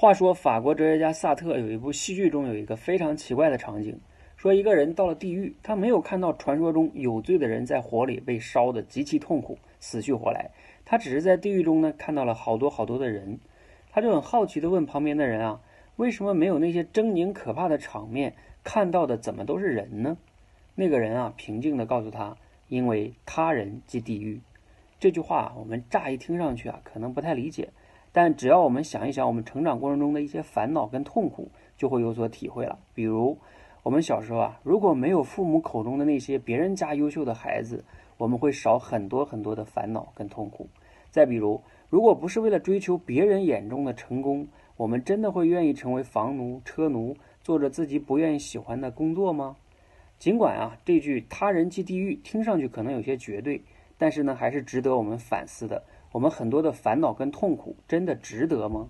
话说，法国哲学家萨特有一部戏剧中有一个非常奇怪的场景，说一个人到了地狱，他没有看到传说中有罪的人在火里被烧得极其痛苦，死去活来，他只是在地狱中呢看到了好多好多的人，他就很好奇地问旁边的人啊，为什么没有那些狰狞可怕的场面，看到的怎么都是人呢？那个人啊平静地告诉他，因为他人即地狱。这句话我们乍一听上去啊，可能不太理解。但只要我们想一想，我们成长过程中的一些烦恼跟痛苦，就会有所体会了。比如，我们小时候啊，如果没有父母口中的那些别人家优秀的孩子，我们会少很多很多的烦恼跟痛苦。再比如，如果不是为了追求别人眼中的成功，我们真的会愿意成为房奴、车奴，做着自己不愿意喜欢的工作吗？尽管啊，这句“他人即地狱”听上去可能有些绝对，但是呢，还是值得我们反思的。我们很多的烦恼跟痛苦，真的值得吗？